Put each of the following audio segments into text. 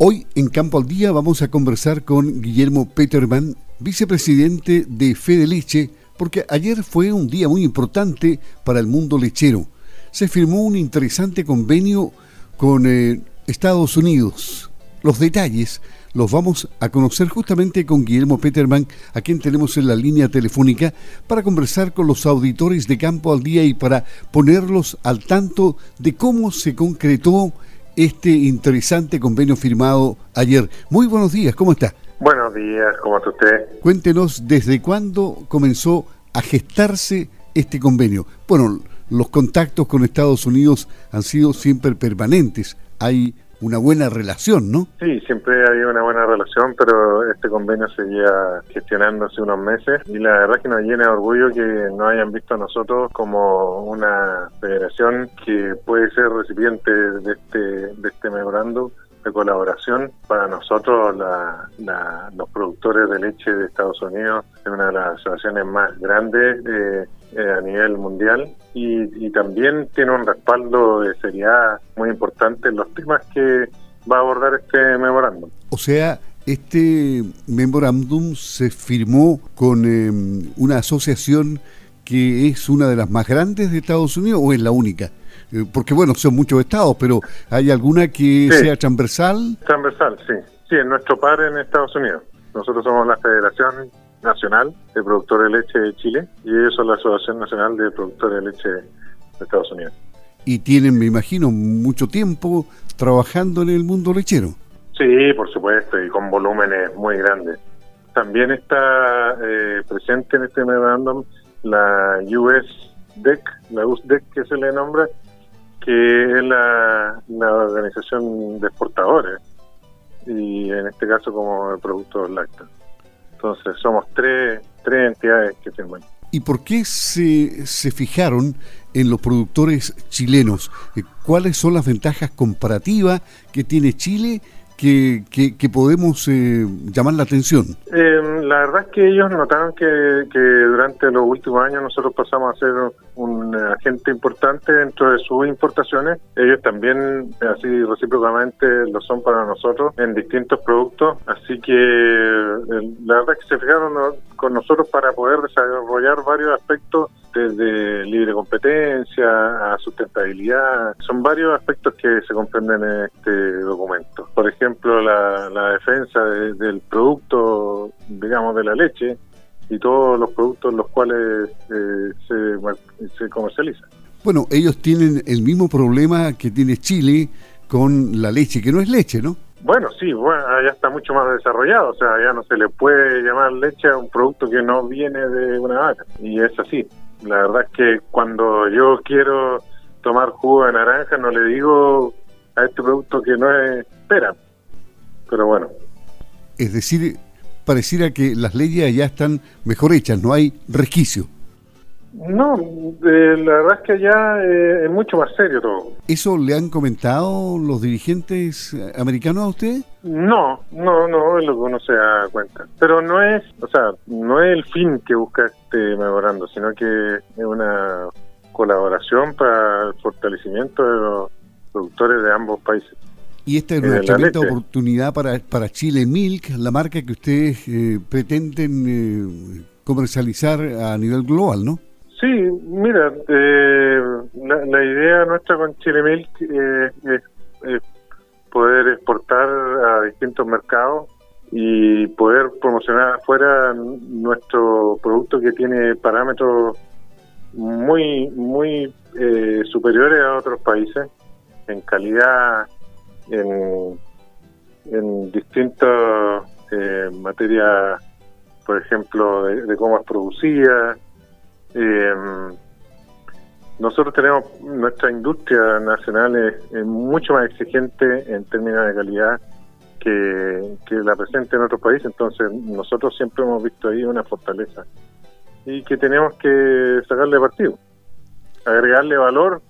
Hoy en Campo al Día vamos a conversar con Guillermo Peterman, vicepresidente de Fede Leche, porque ayer fue un día muy importante para el mundo lechero. Se firmó un interesante convenio con eh, Estados Unidos. Los detalles los vamos a conocer justamente con Guillermo Peterman, a quien tenemos en la línea telefónica, para conversar con los auditores de Campo al Día y para ponerlos al tanto de cómo se concretó este interesante convenio firmado ayer. Muy buenos días, ¿cómo está? Buenos días, ¿cómo está usted? Cuéntenos desde cuándo comenzó a gestarse este convenio. Bueno, los contactos con Estados Unidos han sido siempre permanentes. Hay una buena relación, ¿no? Sí, siempre ha habido una buena relación, pero este convenio seguía gestionando hace unos meses y la verdad que nos llena de orgullo que nos hayan visto a nosotros como una federación que puede ser recipiente de este, de este memorando de colaboración para nosotros los productores de leche de Estados Unidos es una de las asociaciones más grandes eh, eh, a nivel mundial y, también tiene un respaldo de seriedad muy importante en los temas que va a abordar este memorándum. O sea, este memorándum se firmó con em, una asociación que es una de las más grandes de Estados Unidos o es la única? Eh, porque bueno, son muchos estados, pero ¿hay alguna que sea transversal? Transversal, sí. Sí, en nuestro par en Estados Unidos. Nosotros somos la Federación Nacional de Productores de Leche de Chile y ellos son la Asociación Nacional de Productores de Leche de Estados Unidos. Y tienen, me imagino, mucho tiempo trabajando en el mundo lechero. Sí, por supuesto, y con volúmenes muy grandes. También está eh, presente en este memorándum la US DEC, la USDEC que se le nombra, que es la, organización de exportadores, y en este caso como el producto lácteos. Entonces somos tres, tres entidades que firman. ¿Y por qué se, se fijaron en los productores chilenos? Eh, ¿Cuáles son las ventajas comparativas que tiene Chile que, podemos eh, llamar la atención? Eh, la verdad es que ellos notaron que, que, durante los últimos años nosotros pasamos a ser un agente importante dentro de sus importaciones. Ellos también, así recíprocamente, lo son para nosotros en distintos productos. Así que eh, la verdad es que se fijaron con nosotros para poder desarrollar varios aspectos desde libre competencia a sustentabilidad. Son varios aspectos que se comprenden en este documento. Por ejemplo, la, defensa del producto, digamos, de la leche y todos los productos los cuales eh, se, se comercializan. Bueno, ellos tienen el mismo problema que tiene Chile con la leche, que no es leche, ¿no? Bueno, sí, bueno, ya está mucho más desarrollado, o sea, ya no se le puede llamar leche a un producto que no viene de una vaca, y es así. La verdad es que cuando yo quiero tomar jugo de naranja no le digo a este producto que no es pera. Pero bueno. Es decir, pareciera que las leyes ya están mejor hechas, no hay resquicio. No, eh, la verdad es que allá eh, es mucho más serio todo. ¿Eso le han comentado los dirigentes americanos a usted? No, no, no es lo que uno se da cuenta. Pero no es, o sea, no es el fin que busca este memorando, sino que es una colaboración para el fortalecimiento de los productores de ambos países. Y esta es una tremenda oportunidad para, para Chile Milk, la marca que ustedes eh, pretenden comercializar a nivel global, ¿no? Sí, mira, eh, la, idea nuestra con Chile Milk eh, es, poder exportar a distintos mercados y poder promocionar afuera nuestro producto que tiene parámetros muy muy eh, superiores a otros países en calidad, en, en distintas materias, por ejemplo, de cómo es producida, eh, nosotros tenemos, nuestra industria nacional es, mucho más exigente en términos de calidad que, la presente en otros países, entonces nosotros siempre hemos visto ahí una fortaleza y que tenemos que sacarle partido, agregarle valor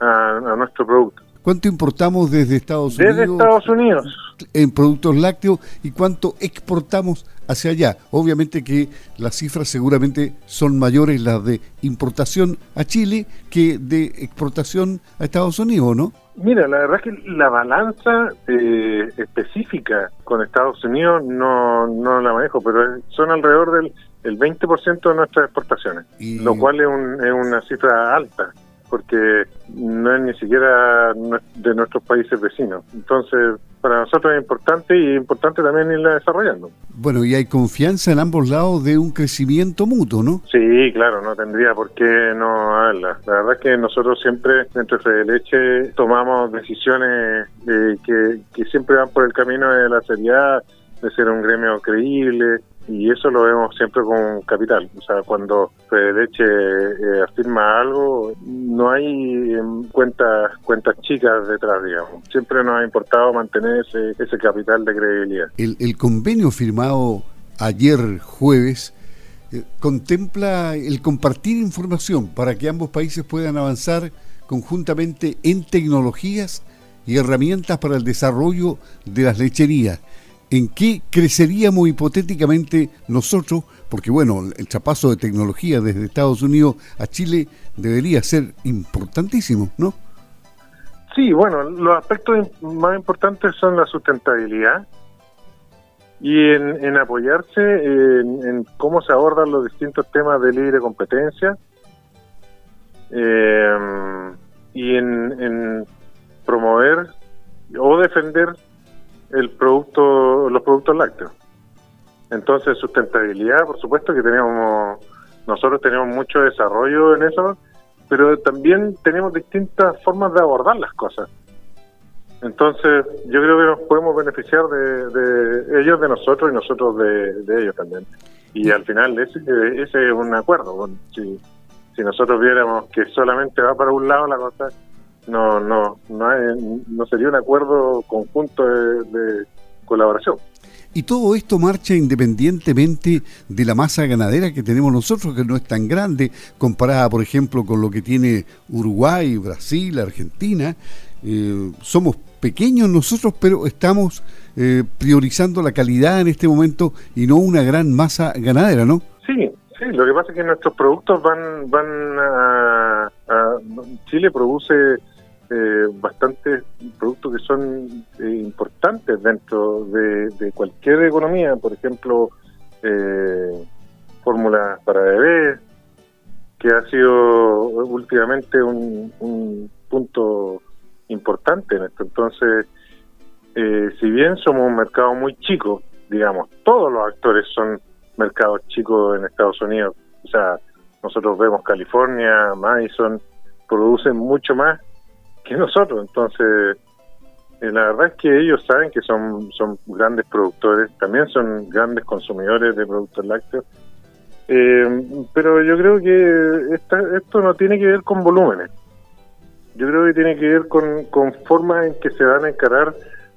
a, nuestro producto. ¿Cuánto importamos desde Estados Unidos? Desde Estados Unidos. En productos lácteos y cuánto exportamos hacia allá. Obviamente que las cifras seguramente son mayores las de importación a Chile que de exportación a Estados Unidos, ¿no? Mira, la verdad es que la balanza eh, específica con Estados Unidos no, no la manejo, pero son alrededor del el 20% de nuestras exportaciones, lo cual es, es una cifra alta porque no es ni siquiera de nuestros países vecinos. Entonces, para nosotros es importante y es importante también irla desarrollando. Bueno, y hay confianza en ambos lados de un crecimiento mutuo, ¿no? Sí, claro, no tendría por qué no haberla. La verdad es que nosotros siempre, dentro de Fede Leche, tomamos decisiones eh, que, que siempre van por el camino de la seriedad, de ser un gremio creíble, y eso lo vemos siempre con capital. O sea, cuando Fedeleche eh, afirma algo, no hay cuentas cuentas chicas detrás, digamos. Siempre nos ha importado mantener ese, ese capital de credibilidad. El, el convenio firmado ayer jueves eh, contempla el compartir información para que ambos países puedan avanzar conjuntamente en tecnologías y herramientas para el desarrollo de las lecherías en qué creceríamos hipotéticamente nosotros, porque bueno, el chapazo de tecnología desde Estados Unidos a Chile debería ser importantísimo, ¿no? Sí, bueno, los aspectos más importantes son la sustentabilidad y en, apoyarse en, cómo se abordan los distintos temas de libre competencia eh, y en promover o defender el producto, los productos lácteos. Entonces, sustentabilidad, por supuesto que tenemos, nosotros tenemos mucho desarrollo en eso, pero también tenemos distintas formas de abordar las cosas. Entonces, yo creo que nos podemos beneficiar de, ellos, de nosotros y nosotros de, ellos también. Y al final, ese, ese es un acuerdo. Si, si nosotros viéramos que solamente va para un lado la cosa, no no no, no sería un acuerdo conjunto de, colaboración. Y todo esto marcha independientemente de la masa ganadera que tenemos nosotros, que no es tan grande comparada, por ejemplo, con lo que tiene Uruguay, Brasil, Argentina. Eh, somos pequeños nosotros, pero estamos eh, priorizando la calidad en este momento y no una gran masa ganadera, ¿no? Sí, sí. Lo que pasa es que nuestros productos van van a Chile produce eh, bastantes productos que son eh, importantes dentro de, cualquier economía, por ejemplo, eh, fórmulas para bebés, que ha sido últimamente un, punto importante en esto. Entonces, eh, si bien somos un mercado muy chico, digamos, todos los actores son mercados chicos en Estados Unidos, o sea, nosotros vemos California, Madison, producen mucho más que nosotros. Entonces, eh, la verdad es que ellos saben que son, son grandes productores, también son grandes consumidores de productos lácteos. Eh, pero yo creo que esto no tiene que ver con volúmenes. Yo creo que tiene que ver con, con formas en que se van a encarar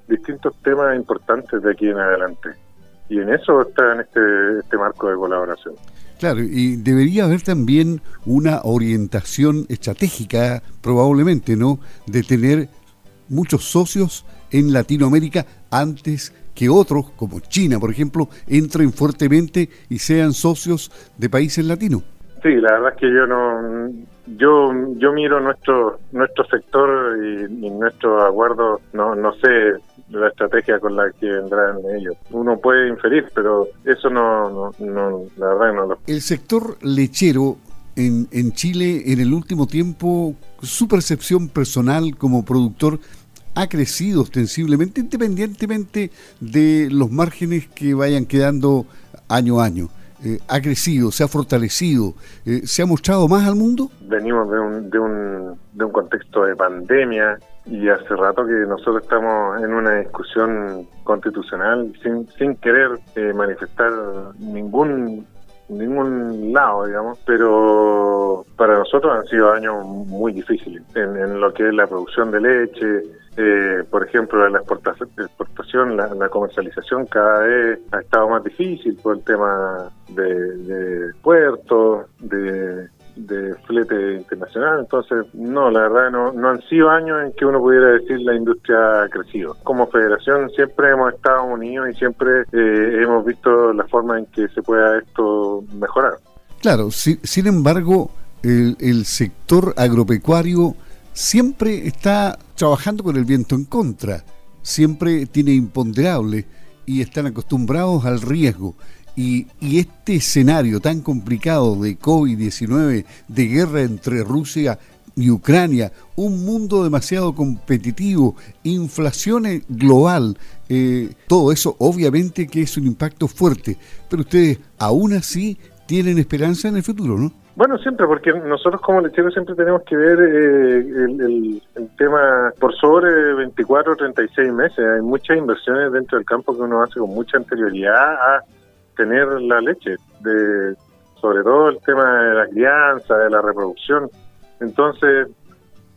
distintos temas importantes de aquí en adelante. Y en eso está en este, este marco de colaboración. Claro, y debería haber también una orientación estratégica, probablemente, ¿no? De tener muchos socios en Latinoamérica antes que otros, como China, por ejemplo, entren fuertemente y sean socios de países latinos. Sí, la verdad es que yo no, yo yo miro nuestro nuestro sector y, y nuestro acuerdo, no no sé la estrategia con la que vendrán ellos. Uno puede inferir, pero eso no, no, la verdad no lo... El sector lechero en, en Chile en el último tiempo, su percepción personal como productor ha crecido ostensiblemente independientemente de los márgenes que vayan quedando año a año. Eh, ha crecido, se ha fortalecido, eh, se ha mostrado más al mundo? Venimos de un, de, un, de un contexto de pandemia y hace rato que nosotros estamos en una discusión constitucional sin, sin querer eh, manifestar ningún ningún lado, digamos, pero para nosotros han sido años muy difíciles en, lo que es la producción de leche, eh, por ejemplo, la exportación, exportación la, comercialización cada vez ha estado más difícil por el tema de, de puertos, de de flete internacional. Entonces, no, la verdad no, no han sido años en que uno pudiera decir la industria ha crecido. Como federación siempre hemos estado unidos y siempre eh, hemos visto la forma en que se pueda esto mejorar. Claro, sin embargo, el, el sector agropecuario siempre está trabajando con el viento en contra, siempre tiene imponderable y están acostumbrados al riesgo. Y, este escenario tan complicado de COVID-19, de guerra entre Rusia y Ucrania, un mundo demasiado competitivo, inflación global, eh, todo eso obviamente que es un impacto fuerte, pero ustedes aún así tienen esperanza en el futuro, ¿no? Bueno, siempre, porque nosotros como lecheros siempre tenemos que ver eh, el, tema por sobre 24 o 36 meses. Hay muchas inversiones dentro del campo que uno hace con mucha anterioridad a tener la leche, de sobre todo el tema de la crianza, de la reproducción. Entonces,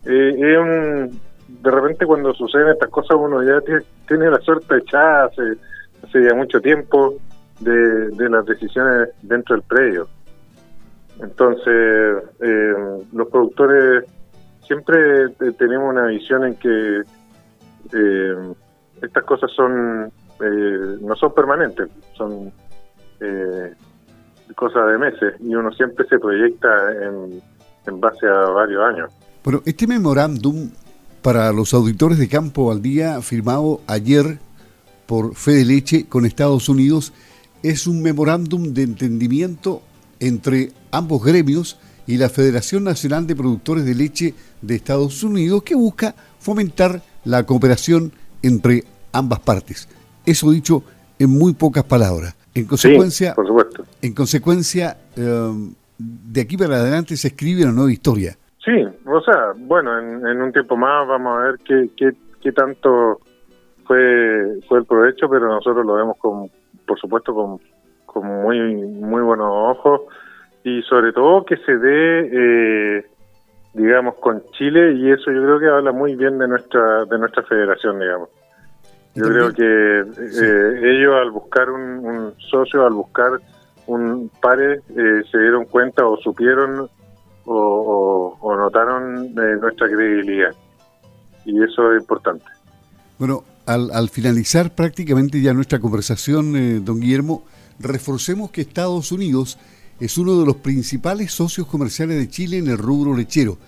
eh, es un, de repente cuando suceden estas cosas uno ya tiene, la suerte echada hace, hace ya mucho tiempo de, las decisiones dentro del predio. Entonces, eh, los productores siempre eh, tenemos una visión en que eh, estas cosas son no son permanentes, son cosas de meses y uno siempre se proyecta en, en base a varios años. Bueno, este memorándum para los auditores de Campo al Día, firmado ayer por Fede Leche con Estados Unidos, es un memorándum de entendimiento entre ambos gremios y la Federación Nacional de Productores de Leche de Estados Unidos que busca fomentar la cooperación entre ambas partes. Eso dicho en muy pocas palabras. En consecuencia, por supuesto. En consecuencia, em, de aquí para adelante se escribe una nueva historia. Sí, o sea, bueno, en, un tiempo más vamos a ver qué, qué, qué tanto fue fue el provecho, pero nosotros lo vemos con, por supuesto, con con muy, muy buenos ojos y sobre todo que se dé, eh, digamos, con Chile y eso yo creo que habla muy bien de nuestra, de nuestra federación, digamos. Yo creo que eh, ellos al buscar un, socio, al buscar un pare, eh, se dieron cuenta o supieron o, o notaron nuestra credibilidad. Y eso es importante. Bueno, al, al finalizar prácticamente ya nuestra conversación, don Guillermo, reforcemos que Estados Unidos es uno de los principales socios comerciales de Chile en el rubro lechero.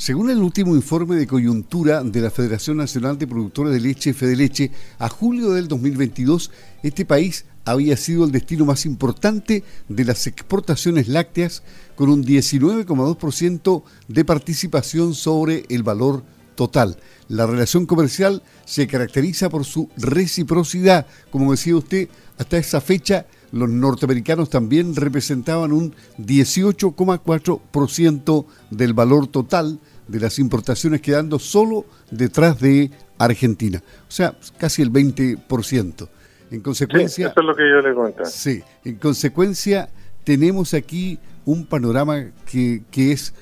Según el último informe de coyuntura de la Federación Nacional de Productores de Leche, Fedeleche, a julio del 2022, este país había sido el destino más importante de las exportaciones lácteas, con un 19,2% de participación sobre el valor total. La relación comercial se caracteriza por su reciprocidad, como decía usted, hasta esa fecha los norteamericanos también representaban un 18,4% del valor total de las importaciones, quedando solo detrás de Argentina, o sea, casi el 20%. En consecuencia... eso es lo que yo le cuento. Sí, en consecuencia tenemos aquí un panorama que, que es,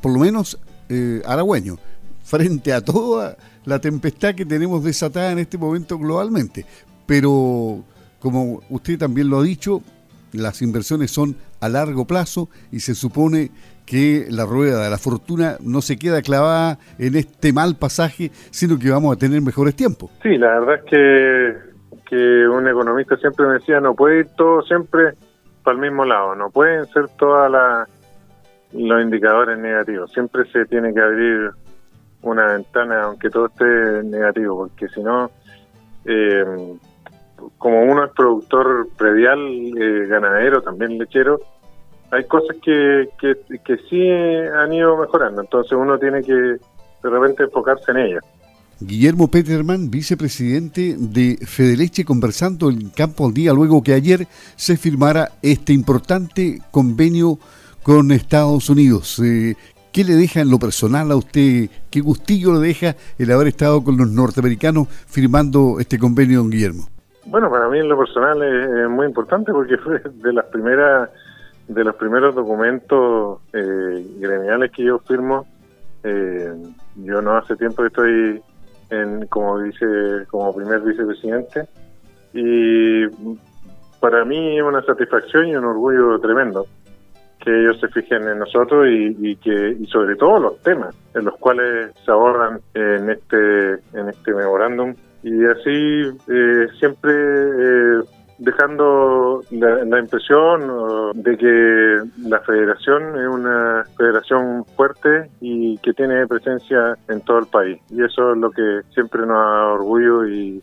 por lo menos, eh, halagüeño, frente a toda la tempestad que tenemos desatada en este momento globalmente. Pero como usted también lo ha dicho, las inversiones son a largo plazo y se supone que la rueda de la fortuna no se queda clavada en este mal pasaje, sino que vamos a tener mejores tiempos. Sí, la verdad es que, que un economista siempre me decía, no puede ir todo siempre para el mismo lado, no pueden ser todos los indicadores negativos, siempre se tiene que abrir una ventana aunque todo esté negativo, porque si no... Eh, como uno es productor predial, eh, ganadero, también lechero, hay cosas que, que, que, sí han ido mejorando, entonces uno tiene que de repente enfocarse en ellas. Guillermo Peterman, vicepresidente de Fedeleche, conversando en Campo al Día luego que ayer se firmara este importante convenio con Estados Unidos. Eh, ¿Qué le deja en lo personal a usted? ¿Qué gustillo le deja el haber estado con los norteamericanos firmando este convenio, don Guillermo? Bueno, para mí en lo personal es, muy importante porque fue de las primeras de los primeros documentos eh, gremiales que yo firmo. Eh, yo no hace tiempo que estoy en, como vice, como primer vicepresidente y para mí es una satisfacción y un orgullo tremendo que ellos se fijen en nosotros y, que y sobre todo los temas en los cuales se abordan en este en este memorándum y así eh, siempre eh, dejando la, impresión de que la federación es una federación fuerte y que tiene presencia en todo el país. Y eso es lo que siempre nos da orgullo y,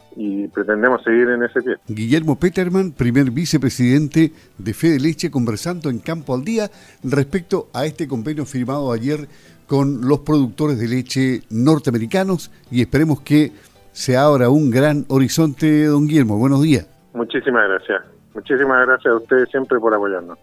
pretendemos seguir en ese pie. Guillermo Peterman, primer vicepresidente de Fede Leche, conversando en Campo al Día respecto a este convenio firmado ayer con los productores de leche norteamericanos y esperemos que se abra un gran horizonte, don Guillermo. Buenos días. Muchísimas gracias. Muchísimas gracias a ustedes siempre por apoyarnos.